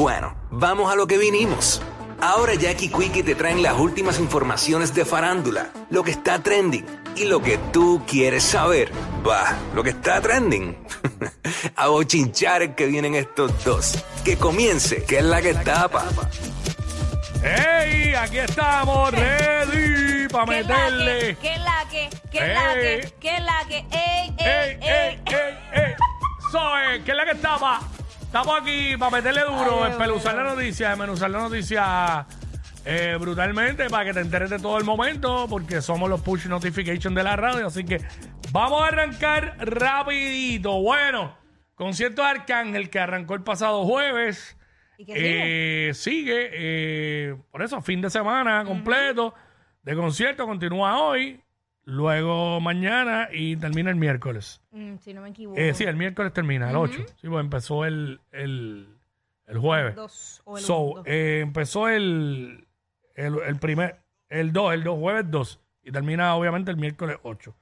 Bueno, vamos a lo que vinimos. Ahora Jackie Quickie te traen las últimas informaciones de farándula, lo que está trending y lo que tú quieres saber. Va, lo que está trending. a bochinchar que vienen estos dos. Que comience, que es la que tapa. ¡Ey! Aquí estamos, ready para ¿Qué es la meterle. que? ¿Qué es la que? ¿Qué es la Ey. que? ¿Qué es la que? ¡Ey, ¡Ey, ey, ey, ey! ey, ey! Soy, ¿qué es la que estaba? Estamos aquí para meterle duro, Ay, espeluzar la noticia, desmenuzar la noticia eh, brutalmente para que te enteres de todo el momento, porque somos los push notification de la radio. Así que vamos a arrancar rapidito. Bueno, concierto de Arcángel que arrancó el pasado jueves. ¿Y qué sigue? Eh, sigue, eh, por eso, fin de semana completo de concierto, continúa hoy, luego mañana y termina el miércoles. Mm, si no me equivoco. Eh, sí, el miércoles termina, el 8. Sí, pues empezó el, el, el jueves. Dos, o el So, dos. eh, empezó el, el, el primer, el 2, el 2, jueves 2. Y termina obviamente el miércoles 8.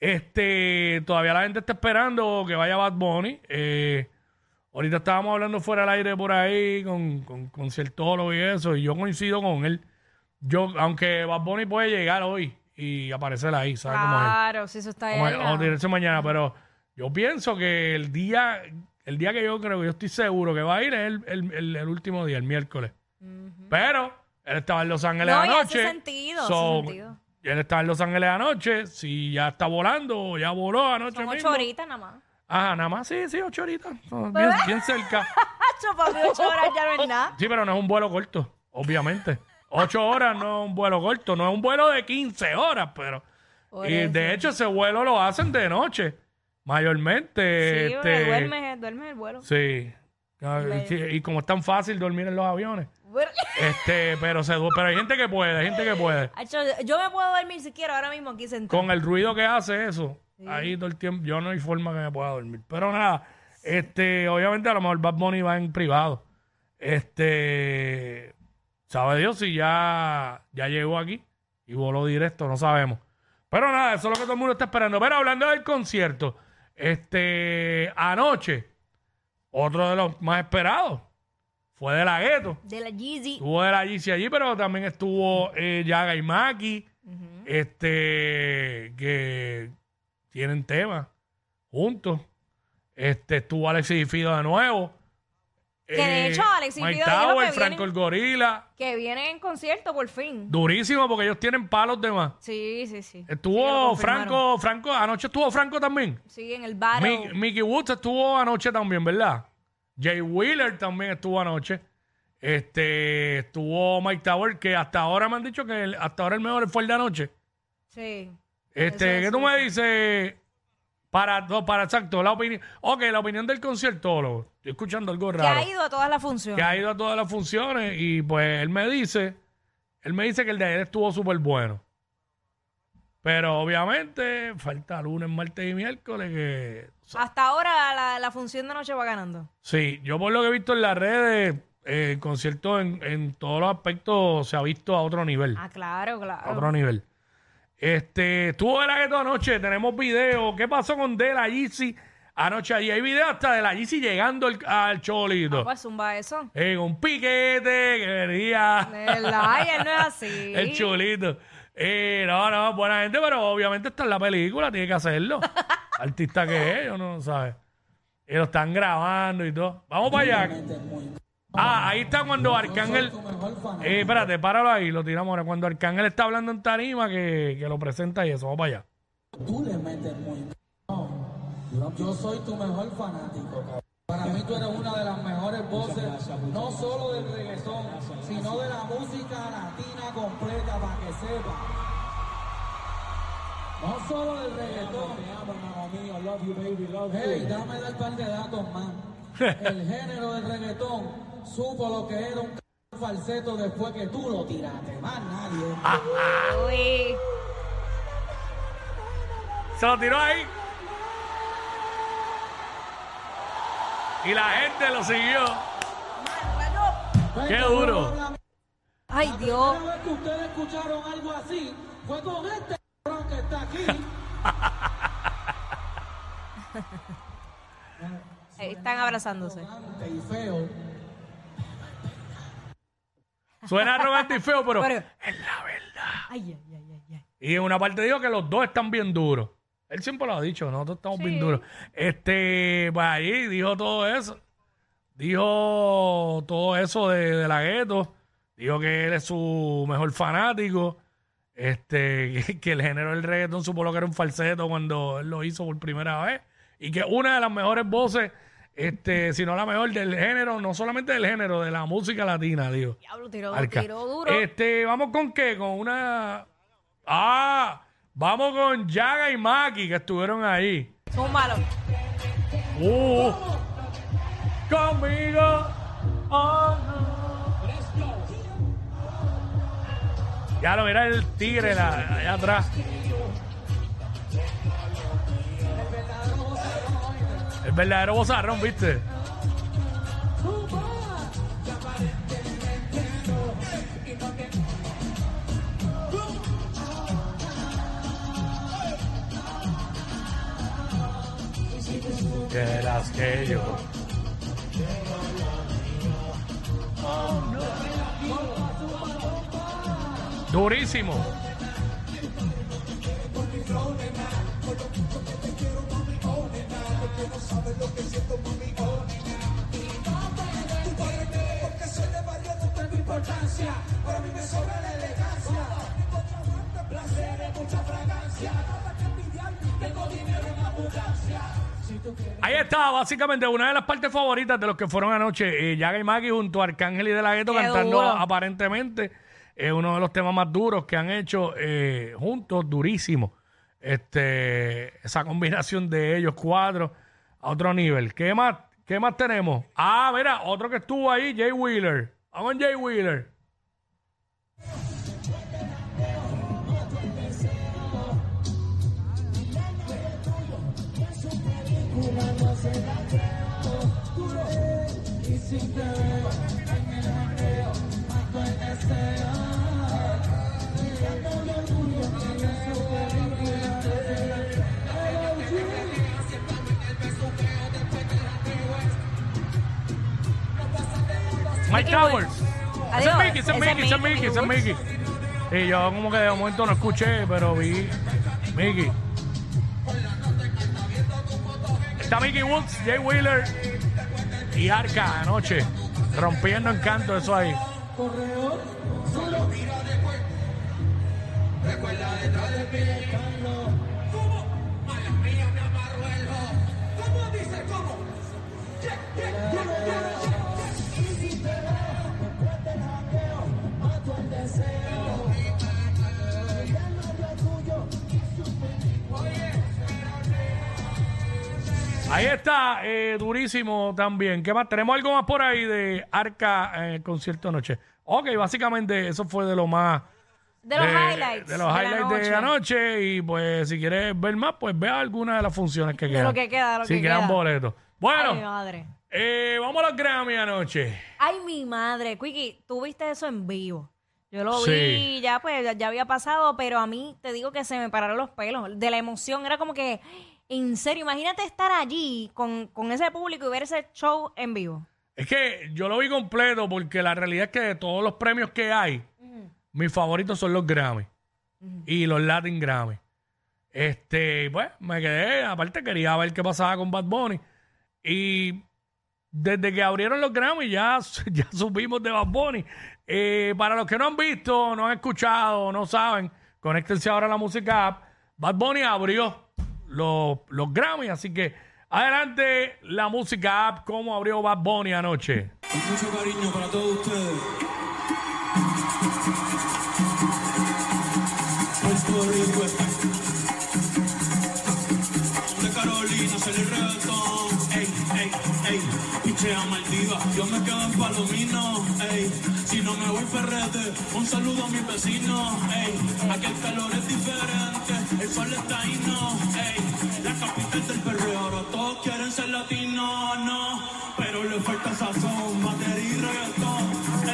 Este, todavía la gente está esperando que vaya Bad Bunny. Eh, ahorita estábamos hablando fuera del aire por ahí con, con, con y eso, y yo coincido con él. Yo, aunque Bad Bunny puede llegar hoy y aparecer ahí, ¿sabes cómo es? Claro, si eso está ahí. Vamos, allá. vamos a tirarse mañana, pero yo pienso que el día, el día que yo creo que yo estoy seguro que va a ir es el, el- el- el último día, el miércoles. Pero él estaba en Los Ángeles No, y hace anoche. sentido, hace so, sentido. Él estaba en Los Ángeles anoche. Si ya está volando o ya voló anoche Son mismo. ocho horitas nada más. Ajá, nada más, sí, sí, ocho horitas. Son Bien, bien cerca. Hacho, para mí ocho horas ya no es nada. Sí, pero no es un vuelo corto, obviamente. Ocho horas no es un vuelo corto, no es un vuelo de 15 horas, pero... Por Y eso. de hecho ese vuelo lo hacen de noche, mayormente. Sí, este, duerme, duerme el vuelo. Sí. Ah, sí, Y como es tan fácil dormir en los aviones. Este, pero se pero hay gente que puede, hay gente que puede. Yo me puedo dormir si quiero ahora mismo aquí sentado. Con el ruido que hace eso, ahí todo el tiempo, yo no hay forma que me pueda dormir. Pero nada, este, obviamente a lo mejor Bad Bunny va en privado. Este, sabe Dios si ya, ya llegó aquí y voló directo, no sabemos. Pero nada, eso es lo que todo el mundo está esperando. Pero hablando del concierto, este, anoche, otro de los más esperados fue de la gueto. De la Yeezy. Estuvo de la GC allí, pero también estuvo eh, Yaga y Maki, este, que tienen temas juntos. Este, estuvo Alexis y Fido de nuevo. Eh, Que de hecho Alexis y Mike Tower, que Franco vienen- el Gorila. Que viene en concierto por fin. Durísimo porque ellos tienen palos de más. Sí, sí, sí. Sí, que lo Estuvo confirmaron. Franco, Franco, anoche estuvo Franco también. Sí, en el. Mi- Mickey Woods estuvo anoche también, ¿verdad? Jay Wheeler también estuvo anoche. Este, estuvo Mike Tower, que hasta ahora me han dicho que el- hasta ahora el mejor fue el de anoche. Sí. Este, Eso ¿qué tú sí. me dices? Para, para exacto, la opinión. Ok, la opinión del conciertólogo. Estoy escuchando algo Que raro. ha ido a todas las funciones. que ha ido a todas las funciones y pues él me dice, él me dice que el de ayer estuvo súper bueno. Pero obviamente falta lunes, martes y miércoles que... Hasta ahora la, la función de noche va ganando. Sí, yo por lo que he visto en las redes, eh, el concierto en, en todos los aspectos se ha visto a otro nivel. Ah, claro, A claro. otro nivel. Este, estuvo de la gueto anoche, tenemos video. ¿Qué pasó con De La Yeezy anoche allí? Hay video hasta de La Yeezy llegando al, al cholito. Pues zumba eso. En un piquete que venía De verdad, él no es así. el chulito. Eh, no, no, buena gente, pero obviamente está en la película, tiene que hacerlo. Artista que es, yo no sabe. Y lo están grabando y todo. Vamos para allá. Ah, ahí está cuando Arcángel. Eh, espérate, páralo ahí, lo tiramos ahora. Cuando Arcángel está hablando en tarima, que, que lo presenta y eso. Vamos para allá. Tú le metes muy no. Yo soy tu mejor fanático, cabrón. Para mí tú eres una de las mejores voces, no solo del reggaetón, sino de la música latina completa, para que sepa. No solo del reggaetón. Hey, dame dar par de datos más. El género del reggaetón supo lo que era un c- falseto después que tú lo tiraste. Más nadie. Uy. Se lo tiró ahí. Y la gente lo siguió. Qué duro. la Ay, La Dios. primera vez que ustedes escucharon algo así fue con este cabrón que está aquí. Ahí están abrazándose. y feo. Suena arrogante y feo, pero, Pero- es la verdad. Ay, ay, ay, ay, ay. Y en una parte dijo que los dos están bien duros. Él siempre lo ha dicho, nosotros estamos bien duros. Este, pues ahí dijo todo eso. Dijo todo eso de, de la gueto. Dijo que él es su mejor fanático. Este, que, que el género del reggaetón supo lo que era un falseto cuando él lo hizo por primera vez. Y que una de las mejores voces, este, si no la mejor del género, no solamente del género, de la música latina, digo. Diablo, tiró, Arca. tiró duro. Este, vamos con qué? Con una. Ah, vamos con Yaga y Maki que estuvieron ahí. Zúmbalo. Uh, conmigo. oh, no. Ya lo mira el tigre la- allá atrás. Verdadero bozarrón, ¿viste? Quieras que yo. Durísimo. Ahí está, básicamente una de las partes favoritas de los que fueron anoche. Eh, Yaga y Maki junto a Arcángel y De La Qué cantando duro. aparentemente eh, uno de los temas más duros que han hecho eh, juntos, durísimo. Este, esa combinación de ellos cuatro a otro nivel. ¿Qué más, qué más tenemos? Ah, mira, otro que estuvo ahí, Jay Wheeler. Vamos Jay Wheeler. Mike Towers. Ese es Mickey, ese es Mickey, ese es Mickey, ese es Mickey. Y yo como que de momento no escuché, pero vi Mickey. Está Mickey Woods, Jay Wheeler y Arca anoche. Rompiendo encanto eso ahí. Ahí está, eh, durísimo también. ¿Qué más? ¿Tenemos algo más por ahí de Arca en el concierto anoche? Ok, básicamente eso fue de lo más... De los highlights. De los la highlights de, noche. anoche. Y pues si quieres ver más, pues ve alguna de las funciones que De quedan. lo que queda, de lo si que quedan queda. boletos. Bueno, Ay, mi madre. eh, vamos a los Grammy anoche. Ay, mi madre. Quickie, tú viste eso en vivo. Yo lo Sí. vi, ya pues, ya- ya había pasado, pero a mí te digo que se me pararon los pelos. De la emoción, era como que, en serio, imagínate estar allí con, con ese público y ver ese show en vivo. Es que yo lo vi completo porque la realidad es que de todos los premios que hay, mis favoritos son los Grammy y los Latin Grammy. Este, pues, me quedé, aparte quería ver qué pasaba con Bad Bunny. Y desde que abrieron los Grammy ya, ya supimos de Bad Bunny. Eh, para los que no han visto, no han escuchado, no saben, conéctense ahora a la música app. Bad Bunny abrió los, los Grammy, así que adelante la música app, cómo abrió Bad Bunny anoche. Mucho cariño para todos ustedes. De Carolina sale el reggaetón. Ey, ey, ey. Pichea mal activa. Yo me quedo en Palomino, ey. Si no me voy ferrete, un saludo a mis vecinos, ey. Aquí el calor es diferente, el sol está ahí, no, quieren ser latinos, no. Pero le falta sazón, batería y reggaetón,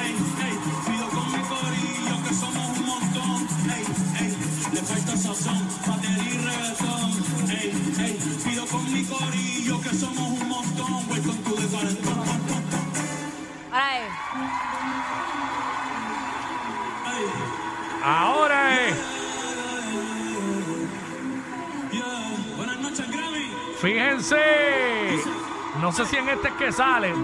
ey, ey. Pido con mi corillo que somos un montón, ey, ey. Le falta sazón, batería y reggaetón, ey, ey. Pido con mi corillo que somos un montón, welcome to the calentón, Ahora es. Fíjense. No sé si en este es que sale.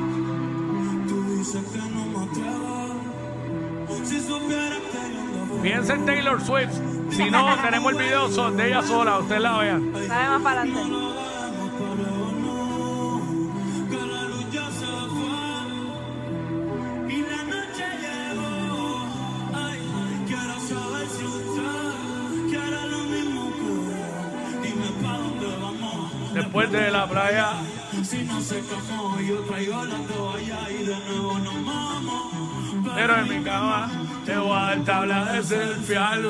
Fíjense en Taylor Swift. Si no, tenemos el video de ella sola. Ustedes la vean. Sale más para adelante. Después de la playa. Si no se cajó, yo traigo la toalla y de nuevo nos vamos. Pero en mi cama te voy a dar tabla de selfie al.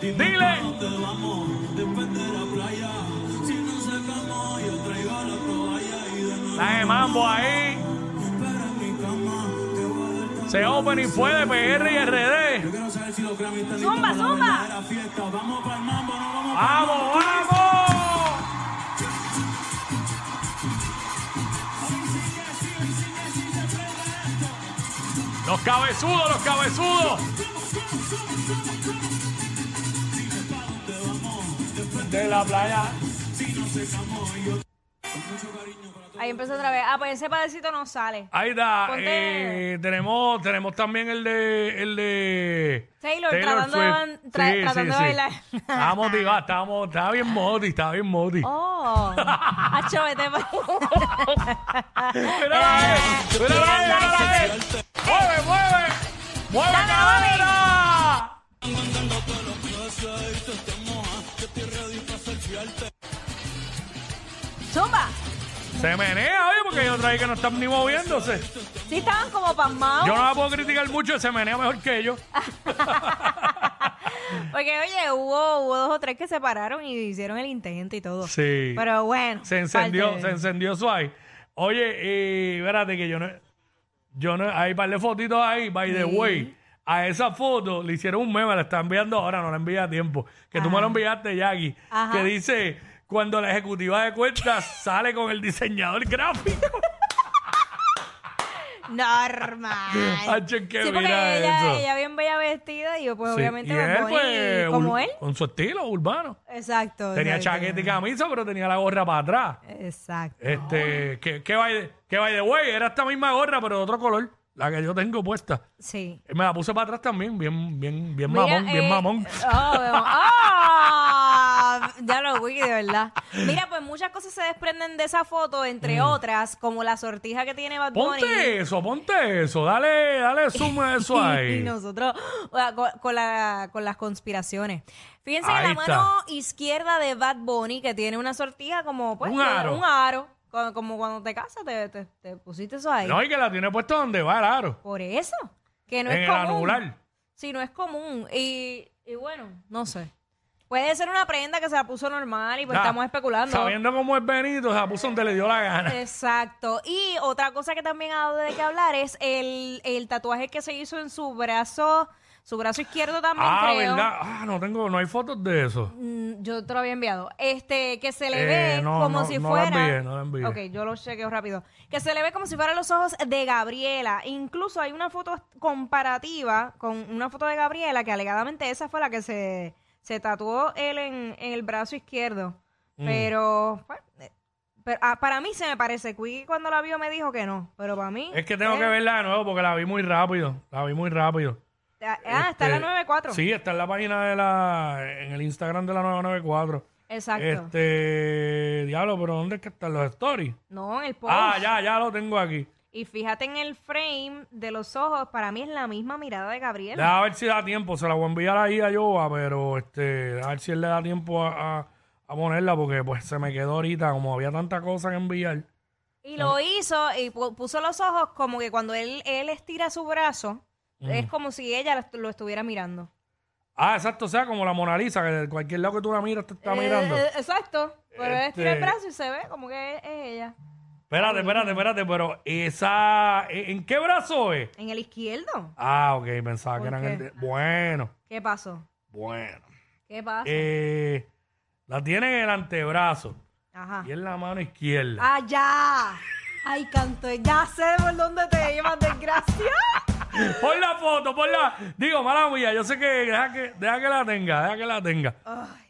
Dile. ¿Dónde vamos? Después de la playa. Si no se cajó, yo traigo la toalla y de nuevo. Mambo ahí. Se open y fue de PR y RD. Yo quiero saber si los Grammy están listos Zumba, zumba. Vamos vamos Los cabezudos, los cabezudos. De la playa. Ahí empezó otra vez. Ah, pues ese padecito no sale. Ahí está. Ponte- eh, tenemos, tenemos también el de, el de Taylor, tratando de ban- tra- tratando de bailar. Estaba motivado, estaba, mo- estaba bien moti, estaba bien moti. Oh. Acho, vete pa- Mira ahí, mira ahí, mira ahí. Zumba. Se menea, oye, porque hay otra ahí que no están ni moviéndose. Sí, estaban como pasmados. Yo no la puedo criticar mucho, se menea mejor que ellos. Porque, oye, hubo, hubo dos o tres que se pararon y hicieron el intento y todo. Sí. Pero bueno. Se encendió, parte se de- encendió su ahí. Oye, eh, espérate que yo no, yo no, hay un par de fotitos ahí, by the way. A esa foto le hicieron un meme, la está enviando ahora, no la envía a tiempo. Que tú me lo enviaste, Jackie. Ajá. Que dice, cuando la ejecutiva de cuentas sale con el diseñador gráfico. Normal. Hacho, que sí, porque mira ella, eso. ella bien bella vestida y yo, pues Sí, obviamente y Bad él, pues, como ur- él. Con su estilo urbano. Exacto. Tenía exacto. chaqueta y camisa, pero tenía la gorra para atrás. Exacto. Este, que, que, by, que by the way, era esta misma gorra, pero de otro color. La que yo tengo puesta. Sí. Me la puse para atrás también, bien, bien, bien Mira, mamón, bien eh, mamón. oh, ah, ya lo vi, de verdad. Mira, pues muchas cosas se desprenden de esa foto, entre otras, como la sortija que tiene Bad Bunny. Mm. Ponte eso, ponte eso, dale, dale zoom a eso Y ahí. nosotros o sea, con, con la- con las conspiraciones. Fíjense que Ahí la mano izquierda de Bad Bunny, que tiene una sortija como pues, Un aro. un aro, co- como cuando te casas, te, te- te pusiste eso ahí. No, y que la tiene puesto donde va el aro. Por eso, que no en es el común. anular. Sí, no es común. Y, y bueno, no sé. Puede ser una prenda que se la puso normal y pues Ya, estamos especulando. Sabiendo cómo es Benito, se la puso donde le dio la gana. Exacto. Y otra cosa que también ha dado de qué hablar es el, el tatuaje que se hizo en su brazo, su brazo izquierdo también, ah, creo. verdad. Ah, no tengo, no hay fotos de eso. Mm, Yo te lo había enviado. Este, que se le Eh, ve no, como no, si no la fuera. envié, no la envié. Ok, yo lo chequeo rápido. Que se le ve como si fueran los ojos de Gabriela. Incluso hay una foto comparativa con una foto de Gabriela que alegadamente esa fue la que se, se tatuó él en, en el brazo izquierdo. Mm. Pero, pues, eh, pero, ah, para mí se me parece. Quickie cuando la vio me dijo que no. Pero para mí. Es que tengo eh, que verla de nuevo porque la vi muy rápido. La vi muy rápido. Ah, está en la Este, 94. Sí, está en la página de la. En el Instagram de la 994. Exacto. Este. Diablo, pero ¿dónde es que están los stories? No, en el post. Ah, ya, ya lo tengo aquí. Y fíjate en el frame de los ojos, para mí es la misma mirada de Gabriel. Deja ver si da tiempo. Se la voy a enviar ahí a Yoba, pero este. A ver si él le da tiempo a, a- a ponerla porque pues se me quedó ahorita. Como había tanta cosa que enviar. Y lo hizo y pu- puso los ojos como que cuando él, él estira su brazo, es como si ella lo estu- lo estuviera mirando. Ah, exacto, o sea, como la Mona Lisa, que de cualquier lado que tú la miras te está Eh, mirando. eh, exacto. Pero él estira el Este- brazo y se ve como que es, es ella. Espérate, espérate, espérate, pero esa. ¿En qué brazo es? En el izquierdo. Ah, ok, pensaba que ¿Por eran. qué? el de- Bueno, ¿Qué pasó? bueno. ¿Qué pasa? Eh, la tiene en el antebrazo Ajá. y en la mano izquierda. ¡Ah, ya! Ay, canto, ya sé por dónde te llevas, desgracia. Pon la foto, pon la. Digo, mala mía, yo sé que deja que, deja que la tenga, deja que la tenga.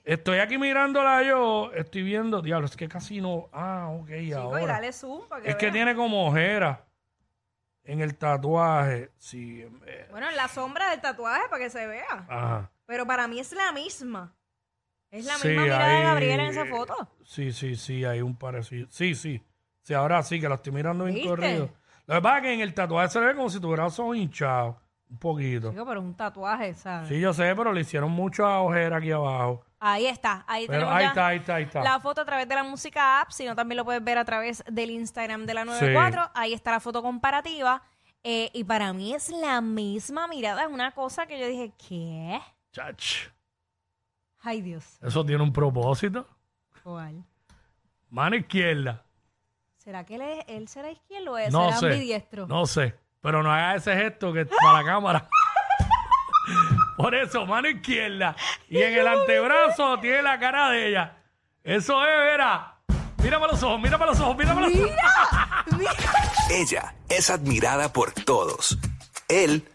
Estoy aquí mirándola yo, estoy viendo, diablo, es que casi no. Ah, ok, Chico, y ahora. dale zoom para que Es que tiene como ojera en el tatuaje. Sí, eh, Bueno, en la sombra del tatuaje para que se vea. ajá. Pero para mí es la misma. Es la Sí, misma mirada de Gabriela en esa foto. Sí, sí, sí, hay un parecido. Sí, sí. Sí, ahora sí, que lo estoy mirando bien corrido. Lo que pasa es que en el tatuaje se ve como si tuviera los ojos hinchados. Un poquito. Chico, pero es un tatuaje, ¿sabes? Sí, yo sé, pero le hicieron mucha ojera aquí abajo. Ahí está, ahí Pero tenemos ahí ya está, ahí está, ahí está. la foto a través de la música app, sino también lo puedes ver a través del Instagram de la 94. Ahí está la foto comparativa. Eh, y para mí es la misma mirada, es una cosa que yo dije, ¿qué? Chach. Ay, Dios. Eso tiene un propósito. ¿Cuál? Mano izquierda. ¿Será que él, es- él será izquierdo o él No será sé. ambidiestro? No sé. Pero no haga ese gesto que es para la cámara. Por eso, mano izquierda. Y en el antebrazo tiene la cara de ella. Eso es, verá. Mira para los ojos, mira para los ojos, mira para los ojos. Ella es admirada por todos. Él,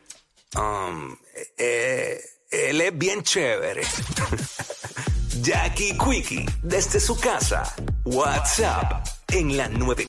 um, eh, él es bien chévere. Jackie Quickie, desde su casa. WhatsApp en la 9.